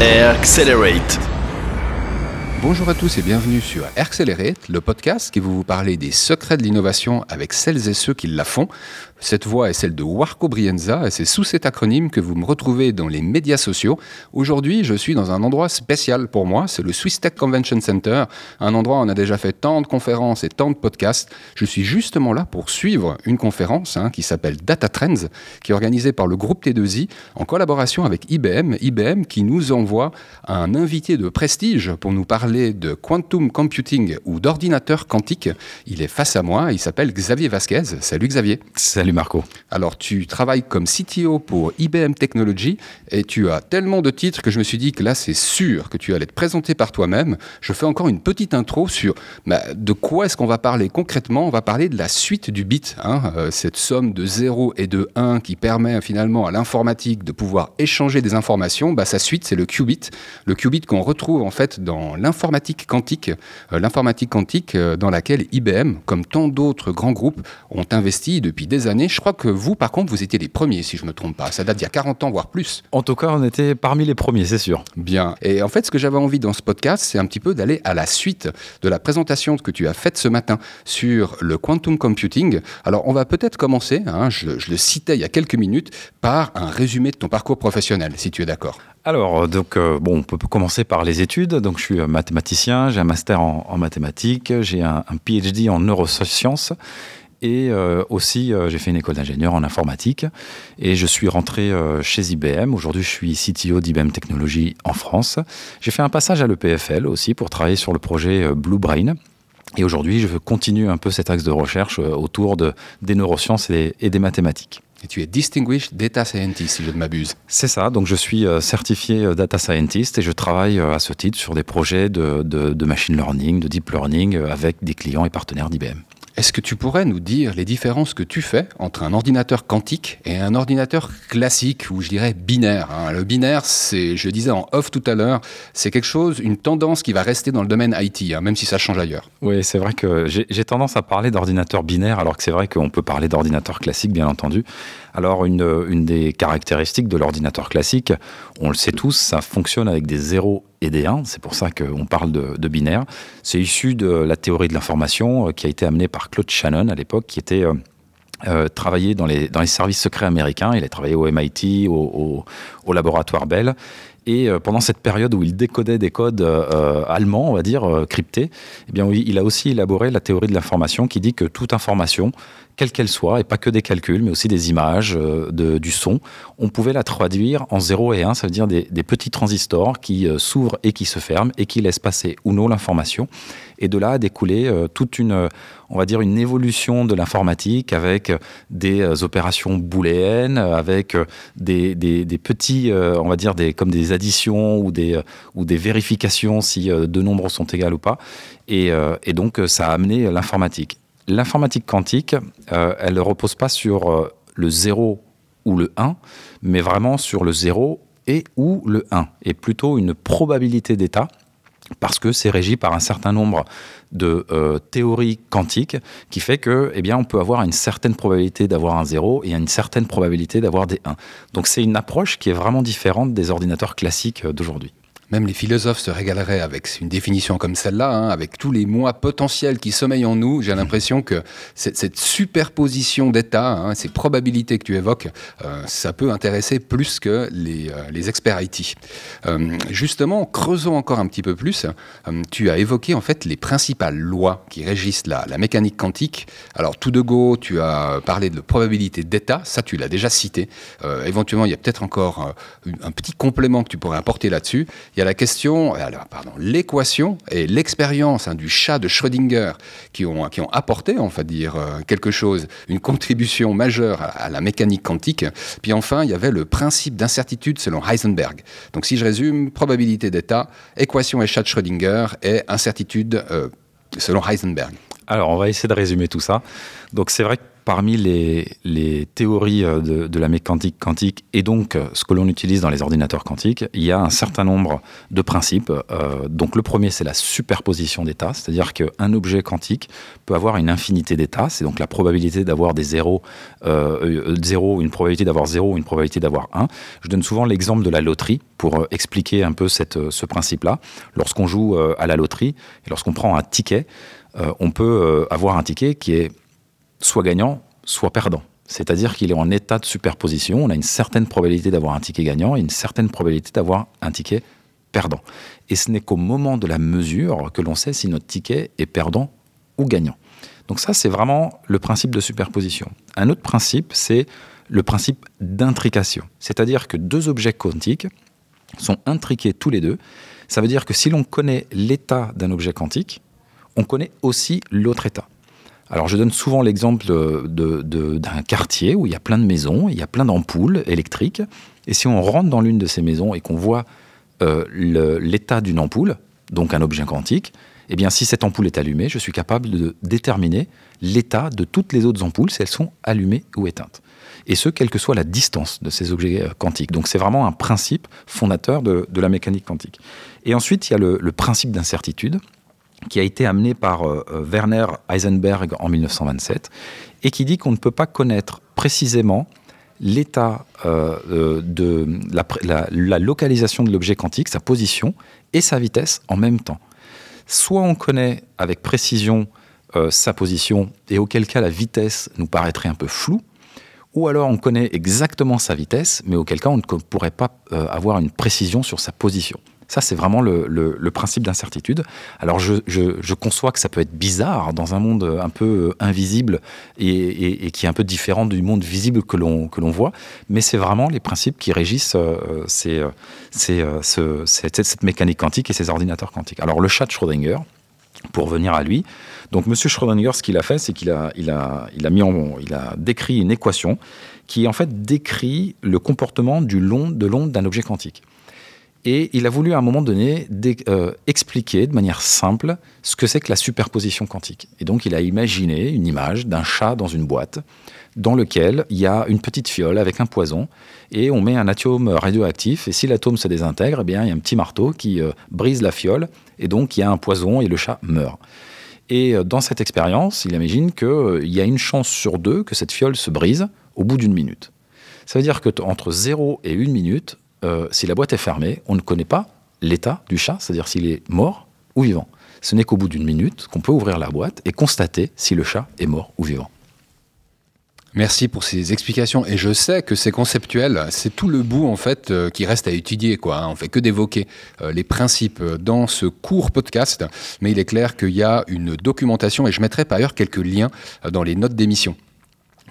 Accelerate. Bonjour à tous et bienvenue sur Accelerate, le podcast qui vous parler des secrets de l'innovation avec celles et ceux qui la font. Cette voix est celle de Warco Brienza et c'est sous cet acronyme que vous me retrouvez dans les médias sociaux. Aujourd'hui, je suis dans un endroit spécial pour moi, c'est le Swiss Tech Convention Center, un endroit où on a déjà fait tant de conférences et tant de podcasts. Je suis justement là pour suivre une conférence hein, qui s'appelle Data Trends, qui est organisée par le groupe T2I en collaboration avec IBM. IBM qui nous envoie un invité de prestige pour nous parler de quantum computing ou d'ordinateur quantique. Il est face à moi, il s'appelle Xavier Vasquez. Salut Xavier. Salut Marco. Alors, tu travailles comme CTO pour IBM Technology et tu as tellement de titres que je me suis dit que là, c'est sûr que tu allais te présenter par toi-même. Je fais encore une petite intro sur bah, de quoi est-ce qu'on va parler concrètement? On va parler de la suite du bit, hein, euh, cette somme de 0 et de 1 qui permet finalement à l'informatique de pouvoir échanger des informations. Bah, sa suite, c'est le qubit. Le qubit qu'on retrouve en fait dans l'informatique quantique, euh, l'informatique quantique euh, dans laquelle IBM, comme tant d'autres grands groupes, ont investi depuis des années je crois que vous, par contre, vous étiez les premiers, si je ne me trompe pas. Ça date d'il y a 40 ans, voire plus. En tout cas, on était parmi les premiers, c'est sûr. Bien. Et en fait, ce que j'avais envie dans ce podcast, c'est un petit peu d'aller à la suite de la présentation que tu as faite ce matin sur le quantum computing. Alors, on va peut-être commencer, hein, je, le citais il y a quelques minutes, par un résumé de ton parcours professionnel, si tu es d'accord. Alors, donc, euh, bon, on peut commencer par les études. Donc, je suis euh, mathématicien, j'ai un master en, mathématiques, j'ai un, PhD en neurosciences et euh, aussi, euh, j'ai fait une école d'ingénieur en informatique et je suis rentré euh, chez IBM. Aujourd'hui, je suis CTO d'IBM Technologies en France. J'ai fait un passage à l'EPFL aussi pour travailler sur le projet Blue Brain. Et aujourd'hui, je veux continuer un peu cet axe de recherche autour de, des neurosciences et, des mathématiques. Et tu es Distinguished Data Scientist, si je ne m'abuse. C'est ça, donc je suis certifié Data Scientist et je travaille à ce titre sur des projets de, de, de machine learning, de deep learning avec des clients et partenaires d'IBM. Est-ce que tu pourrais nous dire les différences que tu fais entre un ordinateur quantique et un ordinateur classique, ou je dirais binaire hein? Le binaire, c'est, je disais en off tout à l'heure, c'est quelque chose, une tendance qui va rester dans le domaine IT, hein, même si ça change ailleurs. Oui, c'est vrai que j'ai tendance à parler d'ordinateur binaire, alors que c'est vrai qu'on peut parler d'ordinateur classique, bien entendu. Alors, une, des caractéristiques de l'ordinateur classique, on le sait tous, ça fonctionne avec des zéros et des 1, c'est pour ça qu'on parle de, binaire. C'est issu de la théorie de l'information euh, qui a été amenée par Claude Shannon à l'époque, qui était euh, euh, travaillé dans les, services secrets américains. Il a travaillé au MIT, au, au, laboratoire Bell. Et pendant cette période où il décodait des codes allemands, on va dire, cryptés, eh bien, il a aussi élaboré la théorie de l'information qui dit que toute information quelle qu'elle soit, et pas que des calculs, mais aussi des images, euh, de, du son, on pouvait la traduire en 0 et 1, ça veut dire des, petits transistors qui euh, s'ouvrent et qui se ferment et qui laissent passer ou non l'information. Et de là a découlé euh, toute une, on va dire, une évolution de l'informatique avec des opérations booléennes, avec des, des, petits, on va dire, des, comme des additions ou des, ou des vérifications si deux nombres sont égaux ou pas. Et donc, ça a amené l'informatique l'informatique quantique, euh, elle ne repose pas sur euh, le 0 ou le 1, mais vraiment sur le 0 et ou le 1, et plutôt une probabilité d'état, parce que c'est régi par un certain nombre de euh, théories quantiques qui fait que, eh on peut avoir une certaine probabilité d'avoir un 0 et une certaine probabilité d'avoir des 1. Donc c'est une approche qui est vraiment différente des ordinateurs classiques d'aujourd'hui. Même les philosophes se régaleraient avec une définition comme celle-là, hein, avec tous les mois potentiels qui sommeillent en nous. J'ai l'impression que cette, superposition d'états, hein, ces probabilités que tu évoques, euh, ça peut intéresser plus que les, euh, experts IT. Euh, justement, creusons encore un petit peu plus. tu as évoqué en fait les principales lois qui régissent la, la mécanique quantique. Alors tout de go, tu as parlé de probabilité d'état, ça tu l'as déjà cité. éventuellement, il y a peut-être encore un petit complément que tu pourrais apporter là-dessus. Il y a la question, alors, pardon, l'équation et l'expérience hein, du chat de Schrödinger qui ont, qui ont apporté, on va dire, euh, quelque chose, une contribution majeure à, la mécanique quantique. Puis enfin, il y avait le principe d'incertitude selon Heisenberg. Donc si je résume, probabilité d'état, équation et chat de Schrödinger et incertitude euh, selon Heisenberg. Alors, on va essayer de résumer tout ça. Donc, c'est vrai que parmi les, théories euh, de, la mécanique quantique et donc euh, ce que l'on utilise dans les ordinateurs quantiques, il y a un certain nombre de principes. Euh, donc le premier, c'est la superposition d'états, c'est-à-dire qu'un objet quantique peut avoir une infinité d'états, c'est donc la probabilité d'avoir des zéros, zéro, une probabilité d'avoir zéro, une probabilité d'avoir un. Je donne souvent l'exemple de la loterie pour expliquer un peu ce principe-là. Lorsqu'on joue à la loterie et lorsqu'on prend un ticket, on peut avoir un ticket qui est soit gagnant, soit perdant. C'est-à-dire qu'il est en état de superposition. On a une certaine probabilité d'avoir un ticket gagnant et une certaine probabilité d'avoir un ticket perdant. Et ce n'est qu'au moment de la mesure que l'on sait si notre ticket est perdant ou gagnant. Donc ça, c'est vraiment le principe de superposition. Un autre principe, c'est le principe d'intrication. C'est-à-dire que deux objets quantiques sont intriqués tous les deux. Ça veut dire que si l'on connaît l'état d'un objet quantique, on connaît aussi l'autre état. Alors je donne souvent l'exemple d'un quartier où il y a plein de maisons, il y a plein d'ampoules électriques, et si on rentre dans l'une de ces maisons et qu'on voit euh, l'état d'une ampoule, donc un objet quantique, eh bien si cette ampoule est allumée, je suis capable de déterminer l'état de toutes les autres ampoules si elles sont allumées ou éteintes. Et ce, quelle que soit la distance de ces objets euh, quantiques. Donc c'est vraiment un principe fondateur de, la mécanique quantique. Et ensuite, il y a le principe d'incertitude qui a été amené par euh, euh, Werner Heisenberg en 1927 et qui dit qu'on ne peut pas connaître précisément l'état euh, de la, localisation de l'objet quantique, sa position et sa vitesse en même temps. Soit on connaît avec précision sa position et auquel cas la vitesse nous paraîtrait un peu floue, ou alors on connaît exactement sa vitesse, mais auquel cas on ne pourrait pas avoir une précision sur sa position. Ça, c'est vraiment le, principe d'incertitude. Alors, je, conçois que ça peut être bizarre dans un monde un peu euh, invisible et, qui est un peu différent du monde visible que l'on voit, mais c'est vraiment les principes qui régissent euh, ces, cette, mécanique quantique et ces ordinateurs quantiques. Alors, le chat de Schrödinger, pour venir à lui, donc Monsieur Schrödinger, ce qu'il a fait, c'est qu'il a, décrit une équation qui en fait décrit le comportement de l'onde d'un objet quantique. Et il a voulu à un moment donné euh, expliquer de manière simple ce que c'est que la superposition quantique. Et donc il a imaginé une image d'un chat dans une boîte dans lequel il y a une petite fiole avec un poison et on met un atome radioactif et si l'atome se désintègre, eh bien, il y a un petit marteau qui euh, brise la fiole et donc il y a un poison et le chat meurt. Et euh, dans cette expérience, il imagine qu'il y a une chance sur deux que cette fiole se brise au bout d'une minute. Ça veut dire que entre 0 et 1 minute, euh, si la boîte est fermée, on ne connaît pas l'état du chat, c'est-à-dire s'il est mort ou vivant. Ce n'est qu'au bout d'une minute qu'on peut ouvrir la boîte et constater si le chat est mort ou vivant. Merci pour ces explications. Et je sais que c'est conceptuel. C'est tout le bout, en fait, euh, qui reste à étudier, quoi. Hein. On fait que d'évoquer euh, les principes dans ce court podcast. Mais il est clair qu'il y a une documentation et je mettrai par ailleurs quelques liens dans les notes d'émission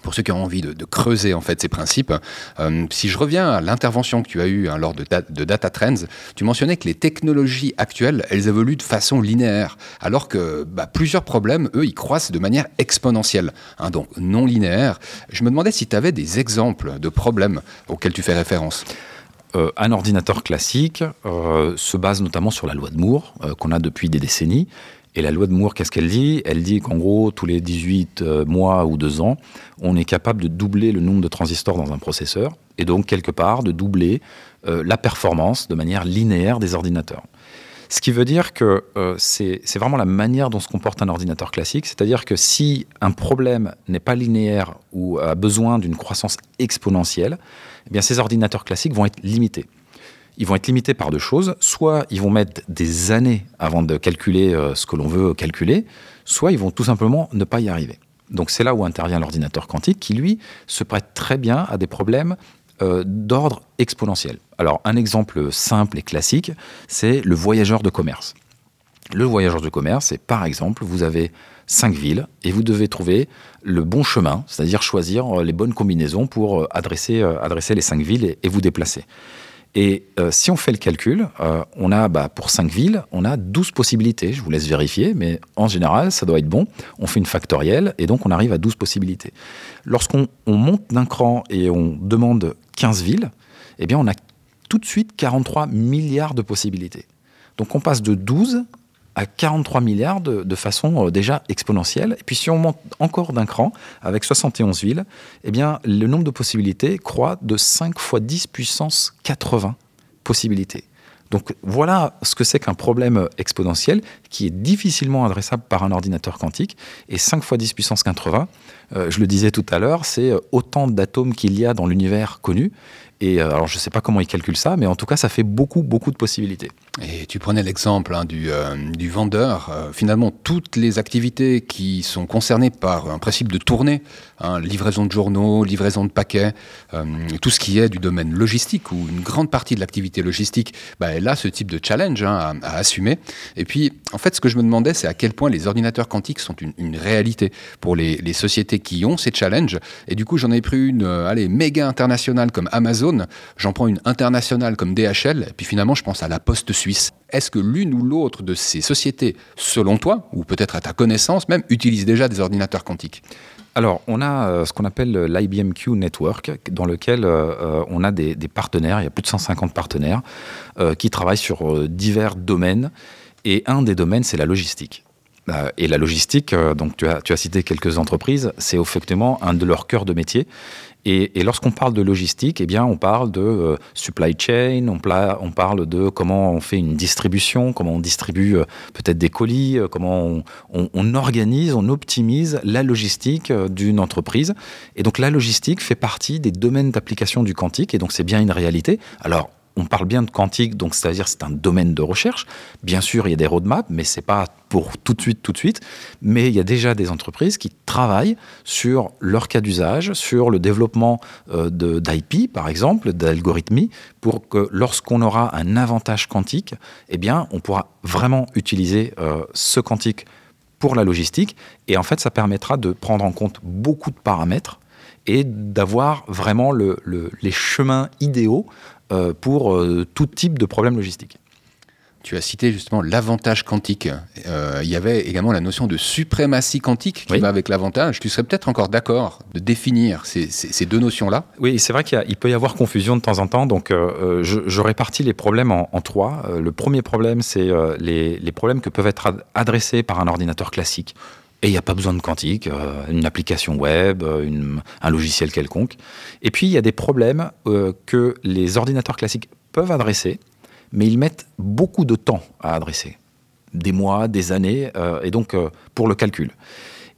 pour ceux qui ont envie de, creuser en fait ces principes. Euh, si je reviens à l'intervention que tu as eue hein, lors de, Data Trends, tu mentionnais que les technologies actuelles, elles évoluent de façon linéaire, alors que bah, plusieurs problèmes, eux, ils croissent de manière exponentielle, hein, donc non linéaire. Je me demandais si tu avais des exemples de problèmes auxquels tu fais référence. Euh, un ordinateur classique euh, se base notamment sur la loi de Moore, qu'on a depuis des décennies, et la loi de Moore, qu'est-ce qu'elle dit? Elle dit qu'en gros, tous les 18 euh, mois ou 2 ans, on est capable de doubler le nombre de transistors dans un processeur, et donc quelque part de doubler euh, la performance de manière linéaire des ordinateurs. Ce qui veut dire que euh, c'est vraiment la manière dont se comporte un ordinateur classique, c'est-à-dire que si un problème n'est pas linéaire ou a besoin d'une croissance exponentielle, eh bien ces ordinateurs classiques vont être limités ils vont être limités par deux choses. Soit ils vont mettre des années avant de calculer euh, ce que l'on veut calculer, soit ils vont tout simplement ne pas y arriver. Donc c'est là où intervient l'ordinateur quantique qui, lui, se prête très bien à des problèmes euh, d'ordre exponentiel. Alors un exemple simple et classique, c'est le voyageur de commerce. Le voyageur de commerce, c'est par exemple, vous avez cinq villes et vous devez trouver le bon chemin, c'est-à-dire choisir euh, les bonnes combinaisons pour adresser, adresser les cinq villes et vous déplacer. Et euh, si on fait le calcul, euh, on a bah, pour 5 villes, on a 12 possibilités. Je vous laisse vérifier, mais en général, ça doit être bon. On fait une factorielle et donc on arrive à 12 possibilités. Lorsqu'on monte d'un cran et on demande 15 villes, eh bien on a tout de suite 43 milliards de possibilités. Donc on passe de 12 à 43 milliards de, façon déjà exponentielle. Et puis si on monte encore d'un cran, avec 71 villes, eh bien, le nombre de possibilités croît de 5 fois 10 puissance 80 possibilités. Donc voilà ce que c'est qu'un problème exponentiel qui est difficilement adressable par un ordinateur quantique. Et 5 fois 10 puissance 80, euh, je le disais tout à l'heure, c'est autant d'atomes qu'il y a dans l'univers connu. Et euh, alors, je ne sais pas comment ils calculent ça, mais en tout cas, ça fait beaucoup, beaucoup de possibilités. Et tu prenais l'exemple hein, du, euh, du, vendeur. Euh, finalement, toutes les activités qui sont concernées par un principe de tournée, hein, livraison de journaux, livraison de paquets, tout ce qui est du domaine logistique, ou une grande partie de l'activité logistique, bah, elle a ce type de challenge hein, à, assumer. Et puis, en fait, ce que je me demandais, c'est à quel point les ordinateurs quantiques sont une, une réalité pour les, les, sociétés qui ont ces challenges. Et du coup, j'en ai pris une allez, méga internationale comme Amazon j'en prends une internationale comme DHL, et puis finalement je pense à la Poste Est-ce que l'une ou l'autre de ces sociétés, selon toi, ou peut-être à ta connaissance même, utilise déjà des ordinateurs quantiques? Alors, on a euh, ce qu'on appelle l'IBMQ Network, dans lequel euh, euh, on a des, partenaires, il y a plus de 150 partenaires, qui travaillent sur divers domaines. Et un des domaines, c'est la logistique. et la logistique, donc tu as, tu as cité quelques entreprises, c'est effectivement un de leurs cœurs de métier. Et, lorsqu'on parle de logistique, eh bien, on parle de euh, supply chain, on, on, parle de comment on fait une distribution, comment on distribue euh, peut-être des colis, euh, comment on, organise, on optimise la logistique d'une entreprise. Et donc la logistique fait partie des domaines d'application du quantique, et donc c'est bien une réalité. Alors, on parle bien de quantique, donc c'est-à-dire c'est un domaine de recherche. Bien sûr, il y a des roadmaps, mais c'est pas pour tout de suite, tout de suite. Mais il y a déjà des entreprises qui travaillent sur leur cas d'usage, sur le développement euh, d'IP, par exemple, d'algorithmie, pour que lorsqu'on aura un avantage quantique, eh bien, on pourra vraiment utiliser euh, ce quantique pour la logistique. Et en fait, ça permettra de prendre en compte beaucoup de paramètres et d'avoir vraiment les chemins idéaux pour euh, tout type de problème logistique. Tu as cité justement l'avantage quantique. Euh, il y avait également la notion de suprématie quantique qui va avec l'avantage. Tu serais peut-être encore d'accord de définir ces, deux notions-là? Oui, c'est vrai qu'il peut y avoir confusion de temps en temps. Donc, je, répartis les problèmes en, trois. le premier problème, c'est les, les, problèmes que peuvent être adressés par un ordinateur classique. Et il n'y a pas besoin de quantique, euh, une application web, euh, un logiciel quelconque. Et puis il y a des problèmes euh, que les ordinateurs classiques peuvent adresser, mais ils mettent beaucoup de temps à adresser. Des mois, des années, et donc pour le calcul.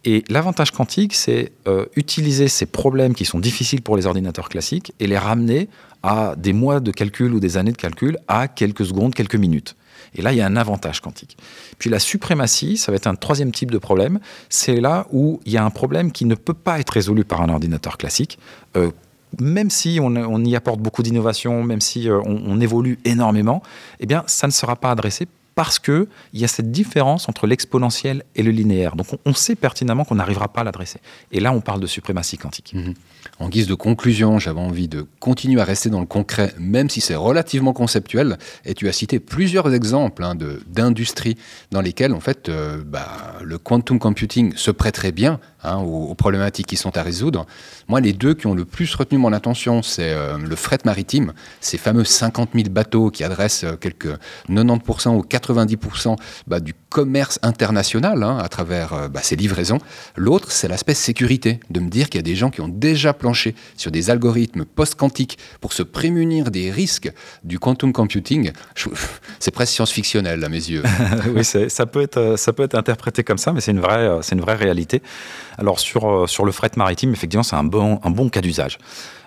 Et l'avantage quantique, c'est utiliser ces problèmes qui sont difficiles pour les ordinateurs classiques et les ramener à des mois de calcul ou des années de calcul à quelques secondes, quelques minutes. Et là, il y a un avantage quantique. Puis la suprématie, ça va être un troisième type de problème. C'est là où il y a un problème qui ne peut pas être résolu par un ordinateur classique. Euh, même si on, y apporte beaucoup d'innovation, même si euh, on, évolue énormément, eh bien, ça ne sera pas adressé parce qu'il y a cette différence entre l'exponentiel et le linéaire. Donc on, sait pertinemment qu'on n'arrivera pas à l'adresser. Et là, on parle de suprématie quantique. Mhm. En guise de conclusion, j'avais envie de continuer à rester dans le concret, même si c'est relativement conceptuel. Et tu as cité plusieurs exemples hein, d'industries dans lesquelles, en fait, euh, bah, le quantum computing se prêterait bien hein, aux, problématiques qui sont à résoudre. Moi, les deux qui ont le plus retenu mon attention, c'est euh, le fret maritime, ces fameux 50 000 bateaux qui adressent euh, quelques 90% ou 90% bah, du commerce international hein, à travers euh, bah, ces livraisons. L'autre, c'est l'aspect sécurité, de me dire qu'il y a des gens qui ont déjà planché sur des algorithmes post-quantiques pour se prémunir des risques du quantum computing. C'est presque science-fictionnel à mes yeux. oui, ça peut, être, ça peut être interprété comme ça, mais c'est une c'est une vraie réalité. Alors sur, euh, sur le fret maritime, effectivement, c'est un bon, un bon cas d'usage.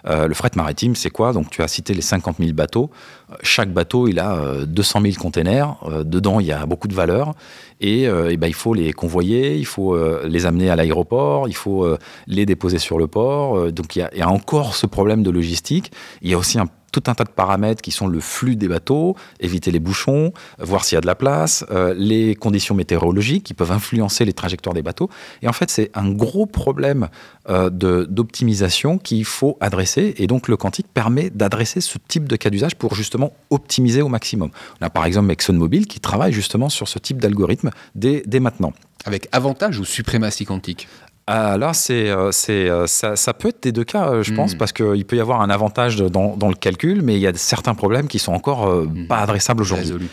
Euh, le fret maritime, c'est quoi? Donc, tu as cité les 50 000 bateaux. Euh, chaque bateau, il a 200 000 containers. dedans, il y a beaucoup de valeur. Et, ben, il faut les convoyer, il faut les amener à l'aéroport, il faut les déposer sur le port. donc, il y, a, il y, a, encore ce problème de logistique. Il y a aussi un tout un tas de paramètres qui sont le flux des bateaux, éviter les bouchons, voir s'il y a de la place, euh, les conditions météorologiques qui peuvent influencer les trajectoires des bateaux. Et en fait, c'est un gros problème euh, d'optimisation qu'il faut adresser. Et donc, le quantique permet d'adresser ce type de cas d'usage pour justement optimiser au maximum. On a par exemple ExxonMobil qui travaille justement sur ce type d'algorithme dès, dès maintenant. Avec avantage ou suprématie quantique? Ah, là, c'est, euh, c'est, euh, ça, ça, peut être des deux cas, euh, je pense, hmm. parce qu'il peut y avoir un avantage dans, dans, le calcul, mais il y a certains problèmes qui sont encore hmm. pas adressables aujourd'hui.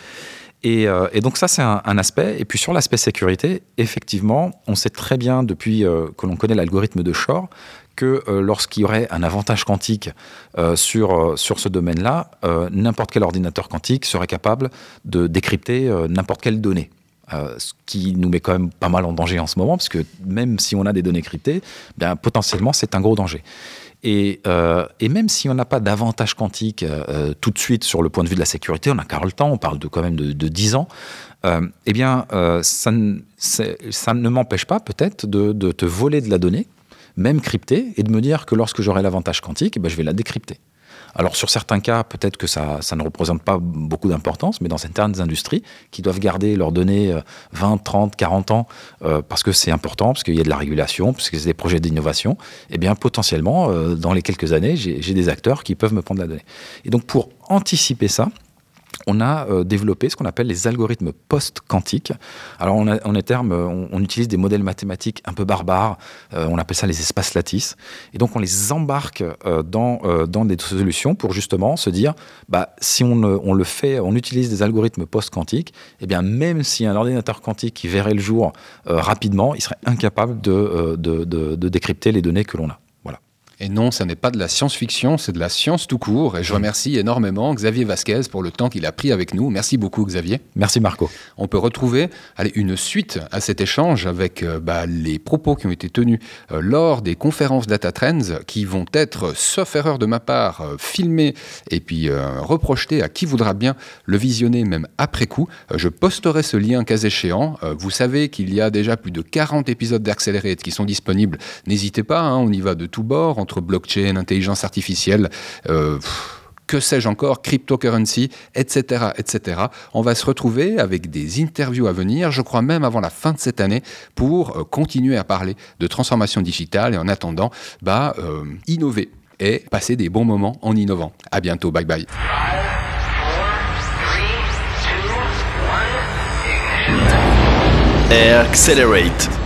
Et, donc ça, c'est un, aspect. Et puis sur l'aspect sécurité, effectivement, on sait très bien depuis que l'on connaît l'algorithme de Shor que lorsqu'il y aurait un avantage quantique sur, sur ce domaine-là, n'importe quel ordinateur quantique serait capable de décrypter n'importe quelle donnée. Euh, ce qui nous met quand même pas mal en danger en ce moment, parce que même si on a des données cryptées, bien, potentiellement c'est un gros danger. Et, euh, et, même si on n'a pas d'avantage quantique euh, tout de suite sur le point de vue de la sécurité, on a car le temps, on parle de quand même de, de 10 ans, eh bien, ça, ne, ça ne m'empêche pas peut-être de, de, te voler de la donnée, même cryptée, et de me dire que lorsque j'aurai l'avantage quantique, eh ben, je vais la décrypter. Alors sur certains cas, peut-être que ça, ça, ne représente pas beaucoup d'importance, mais dans certaines industries qui doivent garder leurs données 20, 30, 40 ans, euh, parce que c'est important, parce qu'il y a de la régulation, parce que c'est des projets d'innovation, eh bien potentiellement, euh, dans les quelques années, j'ai des acteurs qui peuvent me prendre la donnée. Et donc pour anticiper ça, on a euh, développé ce qu'on appelle les algorithmes post-quantiques. Alors, on, termes, on, utilise des modèles mathématiques un peu barbares, euh, on appelle ça les espaces lattices. Et donc, on les embarque euh, dans, dans des solutions pour justement se dire, bah, si on, on le fait, on utilise des algorithmes post-quantiques, eh bien, même si un ordinateur quantique qui verrait le jour rapidement, il serait incapable de, de décrypter les données que l'on a. Et non, ce n'est pas de la science-fiction, c'est de la science tout court. Et je remercie énormément Xavier Vasquez pour le temps qu'il a pris avec nous. Merci beaucoup, Xavier. Merci, Marco. On peut retrouver allez, une suite à cet échange avec euh, bah, les propos qui ont été tenus euh, lors des conférences Data Trends qui vont être, sauf erreur de ma part, euh, filmés et puis reprojetés à qui voudra bien le visionner, même après coup. je posterai ce lien cas échéant. vous savez qu'il y a déjà plus de 40 épisodes d'Accelerate qui sont disponibles. N'hésitez pas, hein, on y va de tous bords entre blockchain, intelligence artificielle. Euh, que sais-je encore, cryptocurrency, etc., etc. On va se retrouver avec des interviews à venir, je crois même avant la fin de cette année, pour euh, continuer à parler de transformation digitale et en attendant, bah, euh, innover et passer des bons moments en innovant. À bientôt, bye bye. Accelerate.